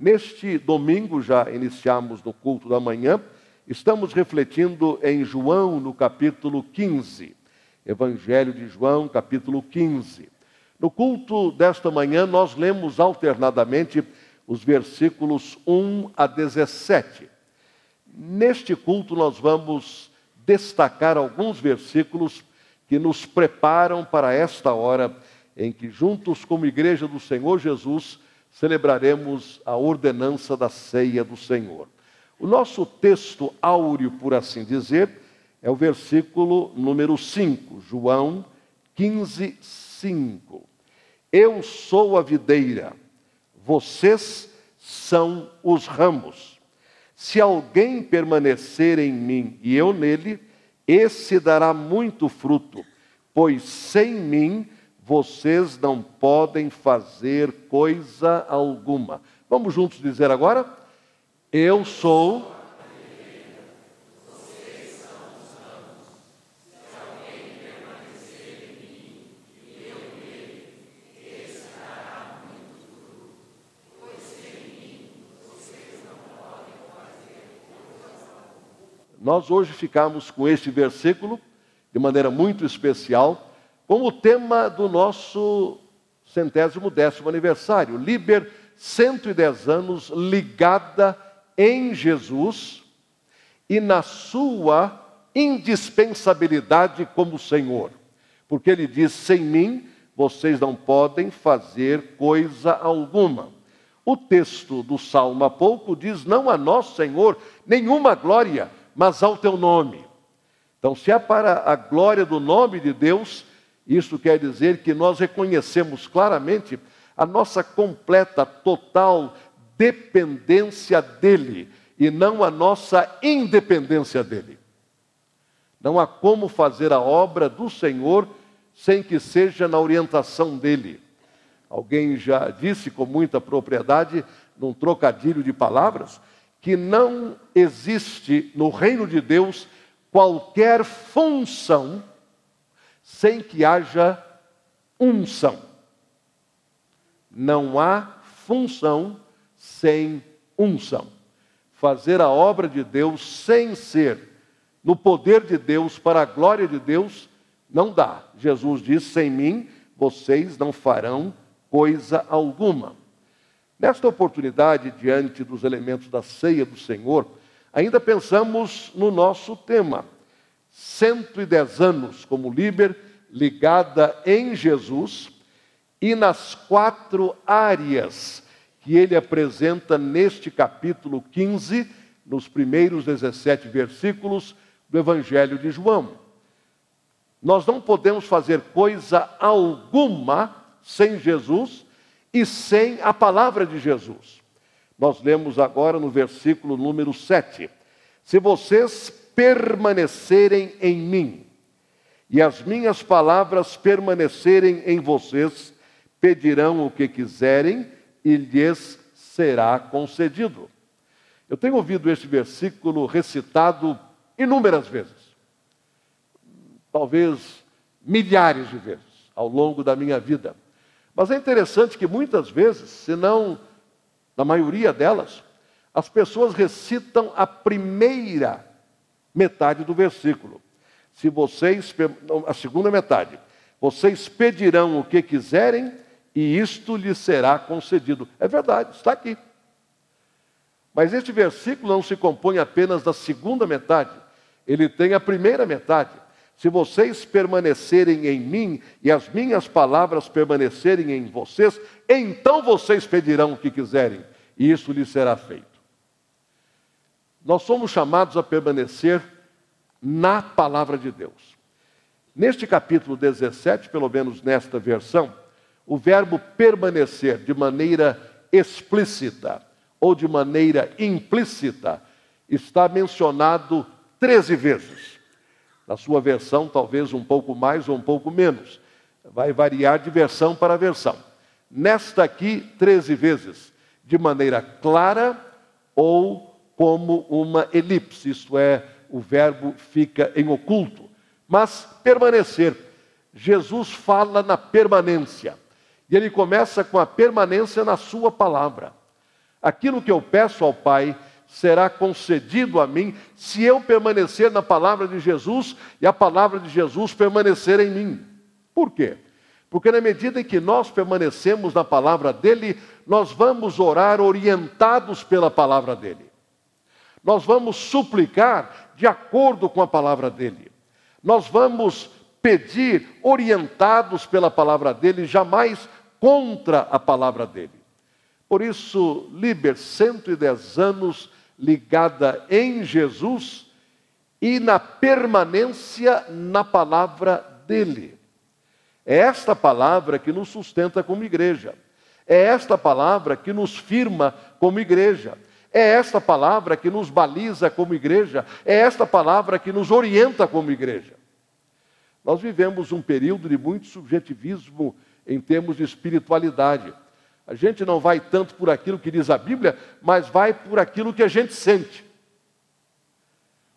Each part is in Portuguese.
Neste domingo, já iniciamos no culto da manhã, estamos refletindo em João, no capítulo 15. Evangelho de João, capítulo 15. No culto desta manhã, nós lemos alternadamente os versículos 1 a 17. Neste culto, nós vamos destacar alguns versículos que nos preparam para esta hora em que, juntos como Igreja do Senhor Jesus, celebraremos a ordenança da ceia do Senhor. O nosso texto áureo, por assim dizer, é o versículo número 5, João 15, 5. Eu sou a videira, vocês são os ramos. Se alguém permanecer em mim e eu nele, esse dará muito fruto, pois sem mim vocês não podem fazer coisa alguma. Vamos juntos dizer agora? Eu sou Nós hoje ficamos com este versículo de maneira muito especial, como o tema do nosso centésimo décimo aniversário. Liber, 110 anos ligada em Jesus e na sua indispensabilidade como Senhor. Porque ele diz: sem mim vocês não podem fazer coisa alguma. O texto do Salmo há pouco diz: Não a nós, Senhor, nenhuma glória, mas ao teu nome. Então, se é para a glória do nome de Deus, isso quer dizer que nós reconhecemos claramente a nossa completa, total dependência dEle e não a nossa independência dEle. Não há como fazer a obra do Senhor sem que seja na orientação dEle. Alguém já disse com muita propriedade, num trocadilho de palavras, que não existe no reino de Deus qualquer função sem que haja unção. Não há função sem unção. Fazer a obra de Deus sem ser no poder de Deus, para a glória de Deus, não dá. Jesus diz: sem mim vocês não farão coisa alguma. Nesta oportunidade, diante dos elementos da ceia do Senhor, ainda pensamos no nosso tema. 110 anos como líder, ligada em Jesus, e nas quatro áreas que ele apresenta neste capítulo 15, nos primeiros 17 versículos do Evangelho de João. Nós não podemos fazer coisa alguma sem Jesus e sem a palavra de Jesus. Nós lemos agora no versículo número 7: Se vocês permanecerem em mim e as minhas palavras permanecerem em vocês, pedirão o que quiserem e lhes será concedido. Eu tenho ouvido este versículo recitado inúmeras vezes, talvez milhares de vezes ao longo da minha vida. Mas é interessante que muitas vezes, se não na maioria delas, as pessoas recitam a primeira metade do versículo. Se vocês, a segunda metade, vocês pedirão o que quiserem e isto lhes será concedido. É verdade, está aqui. Mas este versículo não se compõe apenas da segunda metade, ele tem a primeira metade. Se vocês permanecerem em mim e as minhas palavras permanecerem em vocês, então vocês pedirão o que quiserem, e isso lhes será feito. Nós somos chamados a permanecer na palavra de Deus. Neste capítulo 17, pelo menos nesta versão, o verbo permanecer de maneira explícita ou de maneira implícita está mencionado 13 vezes. Na sua versão, talvez um pouco mais ou um pouco menos. Vai variar de versão para versão. Nesta aqui, 13 vezes, de maneira clara ou como uma elipse, isto é, o verbo fica em oculto. Mas permanecer. Jesus fala na permanência. E ele começa com a permanência na sua palavra. Aquilo que eu peço ao Pai será concedido a mim se eu permanecer na palavra de Jesus e a palavra de Jesus permanecer em mim. Por quê? Porque na medida em que nós permanecemos na palavra dele, nós vamos orar orientados pela palavra dele. Nós vamos suplicar de acordo com a palavra dele. Nós vamos pedir orientados pela palavra dele, jamais contra a palavra dele. Por isso, Liber, 110 anos ligada em Jesus e na permanência na palavra dele. É esta palavra que nos sustenta como igreja. É esta palavra que nos firma como igreja. É esta palavra que nos baliza como igreja. É esta palavra que nos orienta como igreja. Nós vivemos um período de muito subjetivismo em termos de espiritualidade. A gente não vai tanto por aquilo que diz a Bíblia, mas vai por aquilo que a gente sente.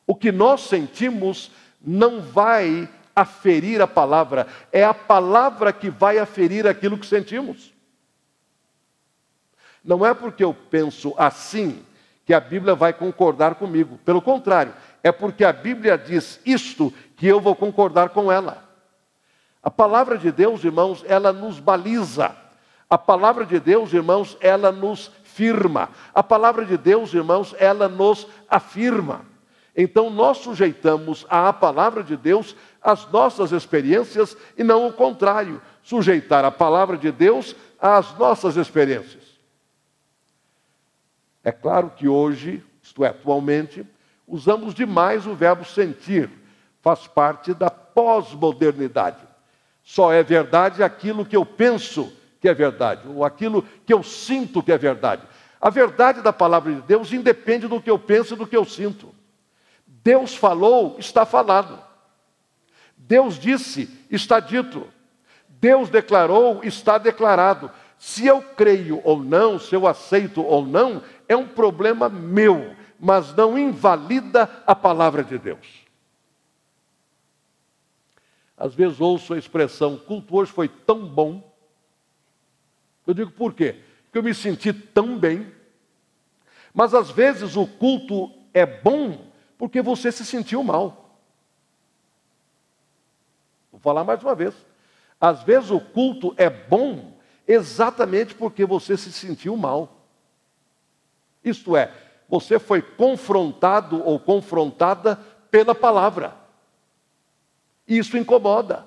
O que nós sentimos não vai aferir a palavra, é a palavra que vai aferir aquilo que sentimos. Não é porque eu penso assim que a Bíblia vai concordar comigo, pelo contrário, é porque a Bíblia diz isto que eu vou concordar com ela. A palavra de Deus, irmãos, ela nos baliza. A palavra de Deus, irmãos, ela nos firma. A palavra de Deus, irmãos, ela nos afirma. Então nós sujeitamos à palavra de Deus as nossas experiências e não o contrário, sujeitar a palavra de Deus às nossas experiências. É claro que hoje, isto é, atualmente, usamos demais o verbo sentir, faz parte da pós-modernidade. Só é verdade aquilo que eu penso que é verdade, ou aquilo que eu sinto que é verdade. A verdade da palavra de Deus independe do que eu penso e do que eu sinto. Deus falou, está falado. Deus disse, está dito. Deus declarou, está declarado. Se eu creio ou não, se eu aceito ou não, é um problema meu, mas não invalida a palavra de Deus. Às vezes ouço a expressão: culto hoje foi tão bom eu digo por quê? Porque eu me senti tão bem. Mas às vezes o culto é bom porque você se sentiu mal. Vou falar mais uma vez. Às vezes o culto é bom exatamente porque você se sentiu mal. Isto é, você foi confrontado ou confrontada pela palavra. Isso incomoda.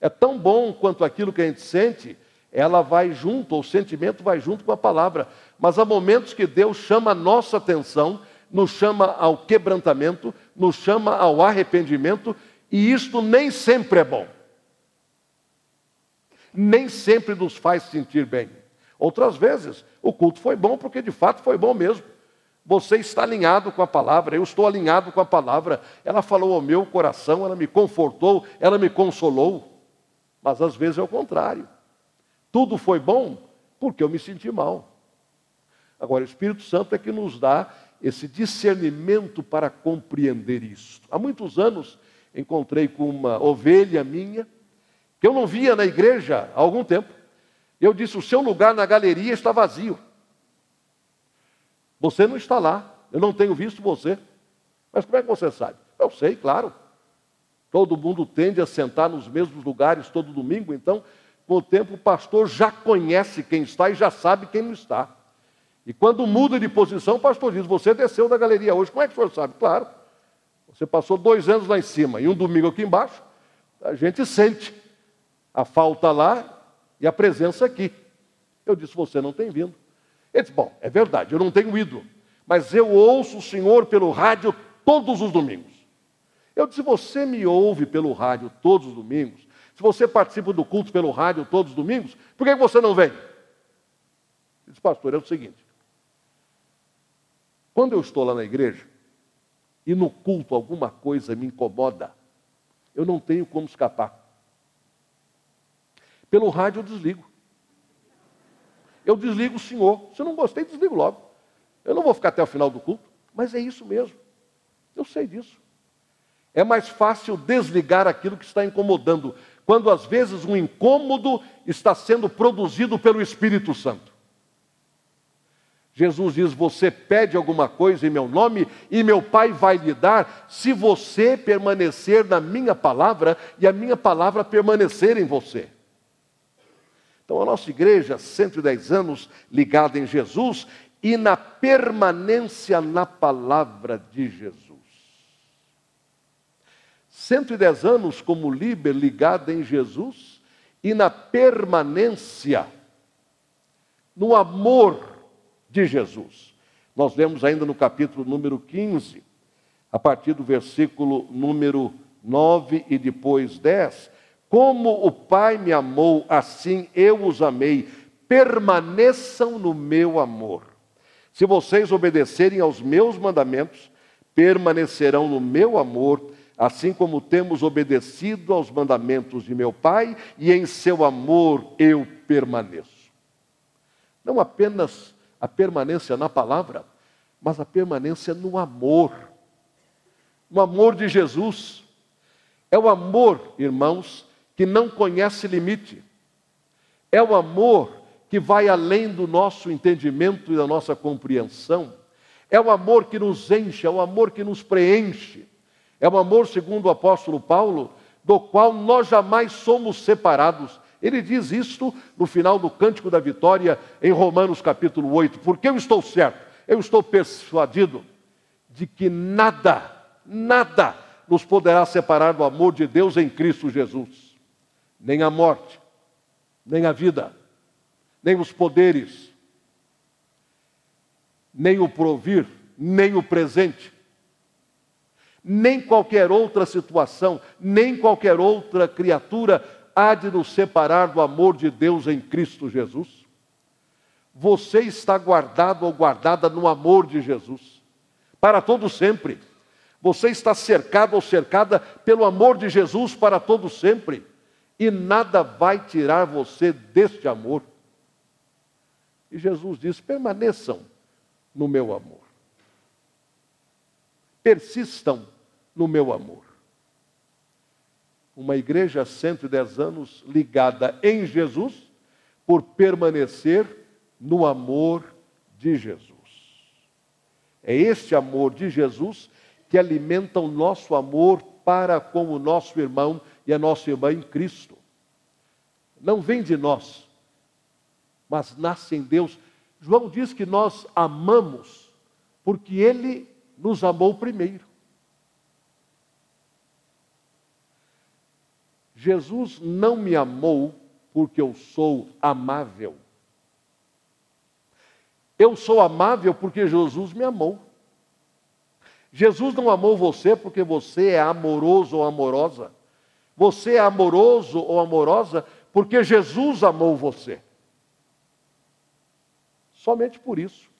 É tão bom quanto aquilo que a gente sente ela vai junto, o sentimento vai junto com a palavra. Mas há momentos que Deus chama a nossa atenção, nos chama ao quebrantamento, nos chama ao arrependimento, e isto nem sempre é bom. Nem sempre nos faz sentir bem. Outras vezes, o culto foi bom porque de fato foi bom mesmo. Você está alinhado com a palavra, eu estou alinhado com a palavra. Ela falou ao meu coração, ela me confortou, ela me consolou. Mas às vezes é o contrário. Tudo foi bom porque eu me senti mal. Agora, o Espírito Santo é que nos dá esse discernimento para compreender isso. Há muitos anos encontrei com uma ovelha minha, que eu não via na igreja há algum tempo. Eu disse: o seu lugar na galeria está vazio. Você não está lá. Eu não tenho visto você. Mas como é que você sabe? Eu sei, claro. Todo mundo tende a sentar nos mesmos lugares todo domingo, então com o tempo, o pastor já conhece quem está e já sabe quem não está. E quando muda de posição, o pastor diz: Você desceu da galeria hoje. Como é que o senhor sabe? Claro. Você passou dois anos lá em cima e um domingo aqui embaixo. A gente sente a falta lá e a presença aqui. Eu disse: Você não tem vindo. Ele disse: Bom, é verdade, eu não tenho ido. Mas eu ouço o senhor pelo rádio todos os domingos. Eu disse: Você me ouve pelo rádio todos os domingos? Se você participa do culto pelo rádio todos os domingos, por que você não vem? Ele disse, pastor, é o seguinte: quando eu estou lá na igreja e no culto alguma coisa me incomoda, eu não tenho como escapar. Pelo rádio eu desligo. Eu desligo o senhor. Se eu não gostei, desligo logo. Eu não vou ficar até o final do culto, mas é isso mesmo. Eu sei disso. É mais fácil desligar aquilo que está incomodando quando às vezes um incômodo está sendo produzido pelo Espírito Santo. Jesus diz: Você pede alguma coisa em meu nome e meu Pai vai lhe dar, se você permanecer na minha palavra e a minha palavra permanecer em você. Então, a nossa igreja, 110 anos ligada em Jesus e na permanência na palavra de Jesus. 110 anos como líder ligada em Jesus e na permanência no amor de Jesus. Nós lemos ainda no capítulo número 15, a partir do versículo número 9 e depois 10. Como o Pai me amou, assim eu os amei. Permaneçam no meu amor. Se vocês obedecerem aos meus mandamentos, permanecerão no meu amor, assim como temos obedecido aos mandamentos de meu Pai, e em seu amor eu permaneço. Não apenas a permanência na palavra, mas a permanência no amor. No amor de Jesus. É o amor, irmãos, que não conhece limite. É o amor que vai além do nosso entendimento e da nossa compreensão. É o amor que nos enche, é o amor que nos preenche. É o amor, segundo o apóstolo Paulo, do qual nós jamais somos separados. Ele diz isto no final do Cântico da Vitória, em Romanos capítulo 8. Porque eu estou certo, eu estou persuadido de que nada, nada nos poderá separar do amor de Deus em Cristo Jesus. Nem a morte, nem a vida, nem os poderes, nem o provir, nem o presente, nem qualquer outra situação, nem qualquer outra criatura há de nos separar do amor de Deus em Cristo Jesus? Você está guardado ou guardada no amor de Jesus, para todo sempre. Você está cercado ou cercada pelo amor de Jesus para todo sempre. E nada vai tirar você deste amor. E Jesus diz: permaneçam no meu amor. Persistam no meu amor uma igreja há 110 anos ligada em Jesus, por permanecer no amor de Jesus. É este amor de Jesus que alimenta o nosso amor para com o nosso irmão e a nossa irmã em Cristo. Não vem de nós, mas nasce em Deus. João diz que nós amamos porque ele nos amou primeiro. Jesus não me amou porque eu sou amável. Eu sou amável porque Jesus me amou. Jesus não amou você porque você é amoroso ou amorosa. Você é amoroso ou amorosa porque Jesus amou você. Somente por isso.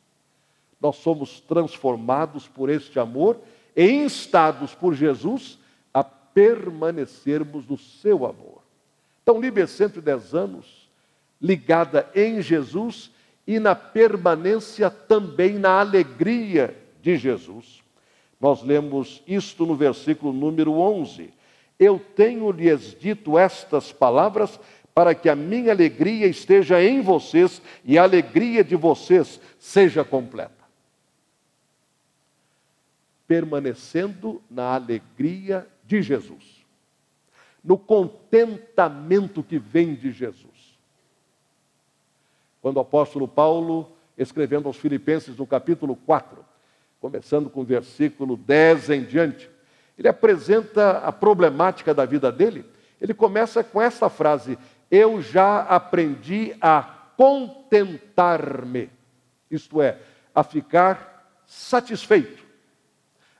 Nós somos transformados por este amor e instados por Jesus permanecermos no seu amor. Então, Líbia 110 anos, ligada em Jesus e na permanência também na alegria de Jesus. Nós lemos isto no versículo número 11. Eu tenho-lhes dito estas palavras para que a minha alegria esteja em vocês e a alegria de vocês seja completa. Permanecendo na alegria de Jesus, no contentamento que vem de Jesus. Quando o apóstolo Paulo, escrevendo aos Filipenses no capítulo 4, começando com o versículo 10 em diante, ele apresenta a problemática da vida dele. Ele começa com essa frase: Eu já aprendi a contentar-me, isto é, a ficar satisfeito,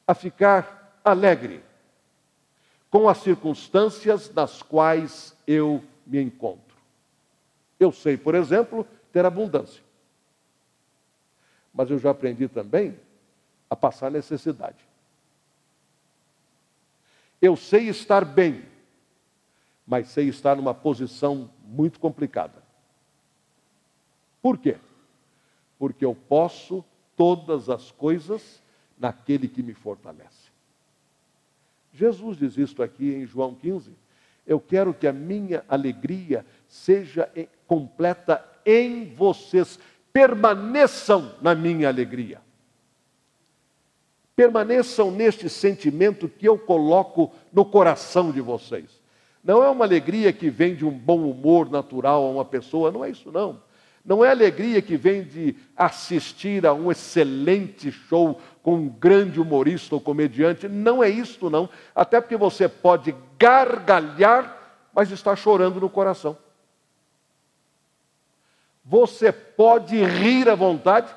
a ficar alegre com as circunstâncias nas quais eu me encontro. Eu sei, por exemplo, ter abundância. Mas eu já aprendi também a passar necessidade. Eu sei estar bem, mas sei estar numa posição muito complicada. Por quê? Porque eu posso todas as coisas naquele que me fortalece. Jesus diz isto aqui em João 15. Eu quero que a minha alegria seja completa em vocês. permaneçam na minha alegria. Permaneçam neste sentimento que eu coloco no coração de vocês. Não é uma alegria que vem de um bom humor natural a uma pessoa, não é isso não. Não é alegria que vem de assistir a um excelente show com um grande humorista ou comediante, não é isto não. Até porque você pode gargalhar, mas está chorando no coração. Você pode rir à vontade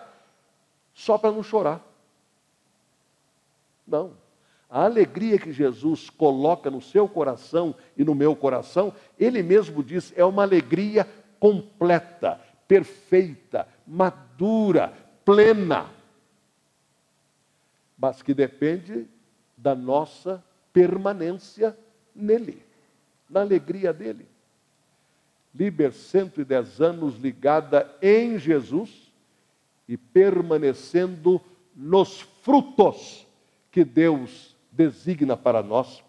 só para não chorar. Não. A alegria que Jesus coloca no seu coração e no meu coração, ele mesmo diz, é uma alegria completa, perfeita, madura, plena. Mas que depende da nossa permanência nele, na alegria dele. Liber, 110 anos ligada em Jesus e permanecendo nos frutos que Deus designa para nós.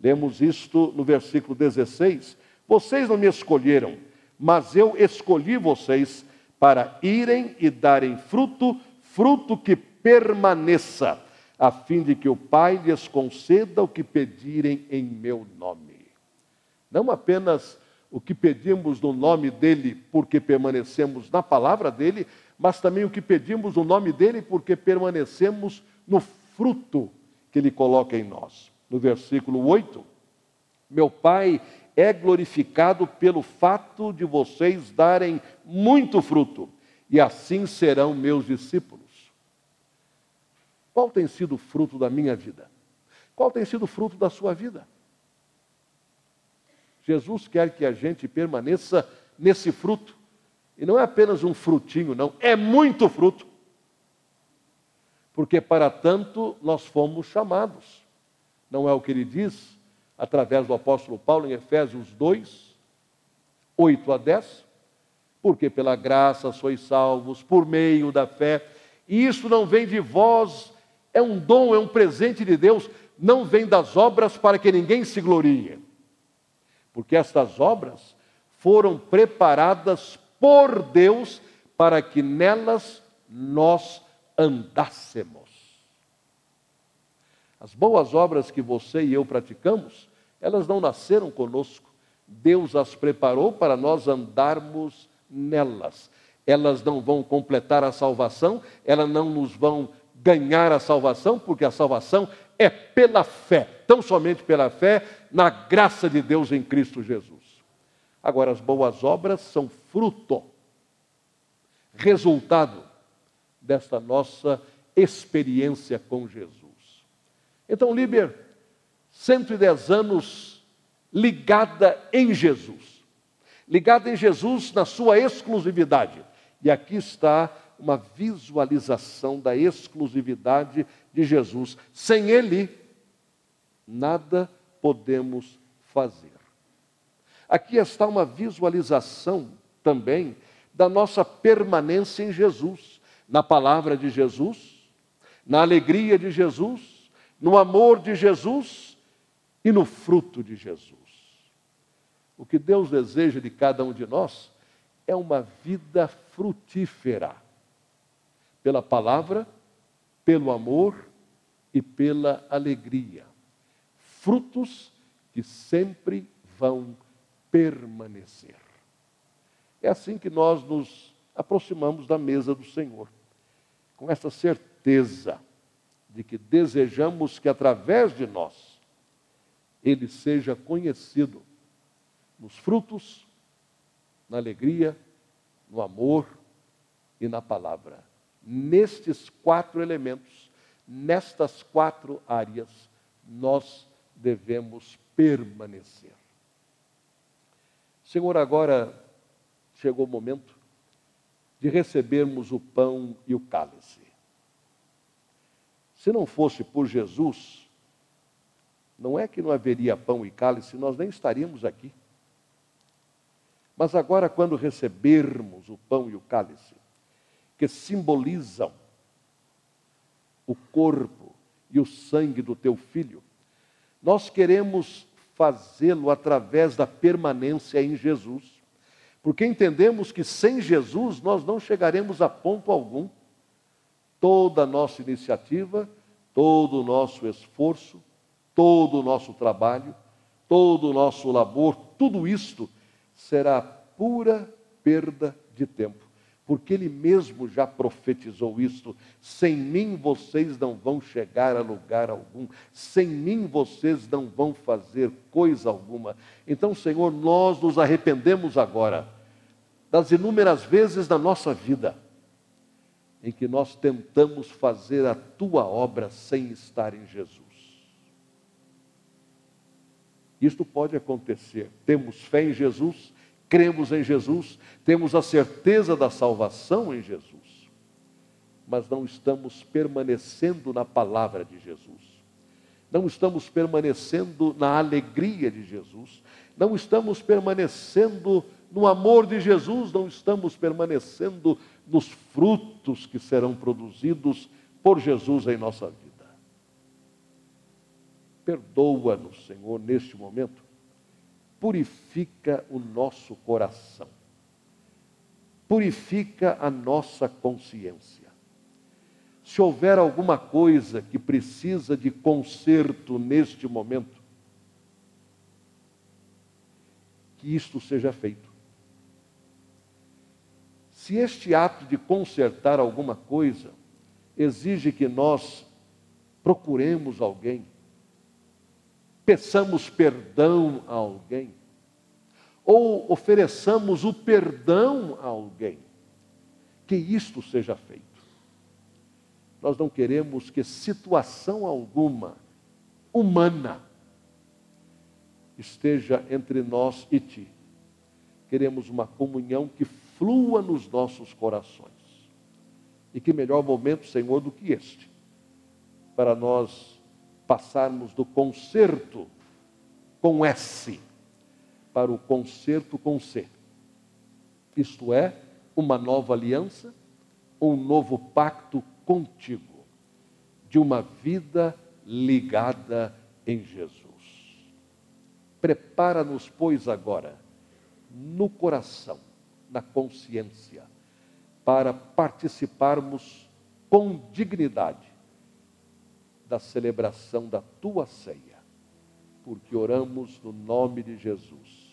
Lemos isto no versículo 16: Vocês não me escolheram, mas eu escolhi vocês para irem e darem fruto, fruto que permaneça, a fim de que o Pai lhes conceda o que pedirem em meu nome. Não apenas o que pedimos no nome dele, porque permanecemos na palavra dele, mas também o que pedimos no nome dele, porque permanecemos no fruto que ele coloca em nós. No versículo 8, meu Pai é glorificado pelo fato de vocês darem muito fruto, e assim serão meus discípulos. Qual tem sido o fruto da minha vida? Qual tem sido o fruto da sua vida? Jesus quer que a gente permaneça nesse fruto. E não é apenas um frutinho, não, é muito fruto. Porque para tanto nós fomos chamados. Não é o que ele diz através do apóstolo Paulo em Efésios 2, 8 a 10? Porque pela graça sois salvos, por meio da fé. E isso não vem de vós, é um dom, é um presente de Deus, não vem das obras para que ninguém se glorie porque estas obras foram preparadas por Deus para que nelas nós andássemos. As boas obras que você e eu praticamos, elas não nasceram conosco. Deus as preparou para nós andarmos nelas. Elas não vão completar a salvação, elas não nos vão ganhar a salvação, porque a salvação é pela fé, tão somente pela fé, na graça de Deus em Cristo Jesus. Agora, as boas obras são fruto, resultado desta nossa experiência com Jesus. Então, Liber, 110 anos ligada em Jesus, ligada em Jesus na sua exclusividade. E aqui está uma visualização da exclusividade de Jesus. Sem Ele, nada podemos fazer. Aqui está uma visualização também da nossa permanência em Jesus, na palavra de Jesus, na alegria de Jesus, no amor de Jesus e no fruto de Jesus. O que Deus deseja de cada um de nós é uma vida frutífera pela palavra, pelo amor e pela alegria. Frutos que sempre vão permanecer. É assim que nós nos aproximamos da mesa do Senhor, com essa certeza de que desejamos que através de nós ele seja conhecido nos frutos, na alegria, no amor e na palavra nestes quatro elementos, nestas quatro áreas, nós devemos permanecer. Senhor, agora chegou o momento de recebermos o pão e o cálice. Se não fosse por Jesus, não é que não haveria pão e cálice, nós nem estaríamos aqui. Mas agora, quando recebermos o pão e o cálice, que simbolizam o corpo e o sangue do teu filho, nós queremos fazê-lo através da permanência em Jesus, porque entendemos que sem Jesus nós não chegaremos a ponto algum. Toda a nossa iniciativa, todo o nosso esforço, todo o nosso trabalho, todo o nosso labor, tudo isto será pura perda de tempo. Porque ele mesmo já profetizou isto: sem mim vocês não vão chegar a lugar algum, sem mim vocês não vão fazer coisa alguma. Então, Senhor, nós nos arrependemos agora das inúmeras vezes na nossa vida em que nós tentamos fazer a tua obra sem estar em Jesus. Isto pode acontecer. Temos fé em Jesus, cremos em Jesus, temos a certeza da salvação em Jesus, mas não estamos permanecendo na palavra de Jesus, não estamos permanecendo na alegria de Jesus, não estamos permanecendo no amor de Jesus, não estamos permanecendo nos frutos que serão produzidos por Jesus em nossa vida. Perdoa-nos, Senhor, neste momento purifica o nosso coração, purifica a nossa consciência. Se houver alguma coisa que precisa de conserto neste momento, que isto seja feito. Se este ato de consertar alguma coisa exige que nós procuremos alguém, peçamos perdão a alguém, ou ofereçamos o perdão a alguém, que isto seja feito. Nós não queremos que situação alguma humana esteja entre nós e ti. Queremos uma comunhão que flua nos nossos corações. E que melhor momento, Senhor, do que este, para nós passarmos do concerto com S para o concerto com C. Isto é, uma nova aliança, um novo pacto contigo, de uma vida ligada em Jesus. Prepara-nos, pois, agora, no coração, na consciência, para participarmos com dignidade da celebração da tua ceia, porque oramos no nome de Jesus.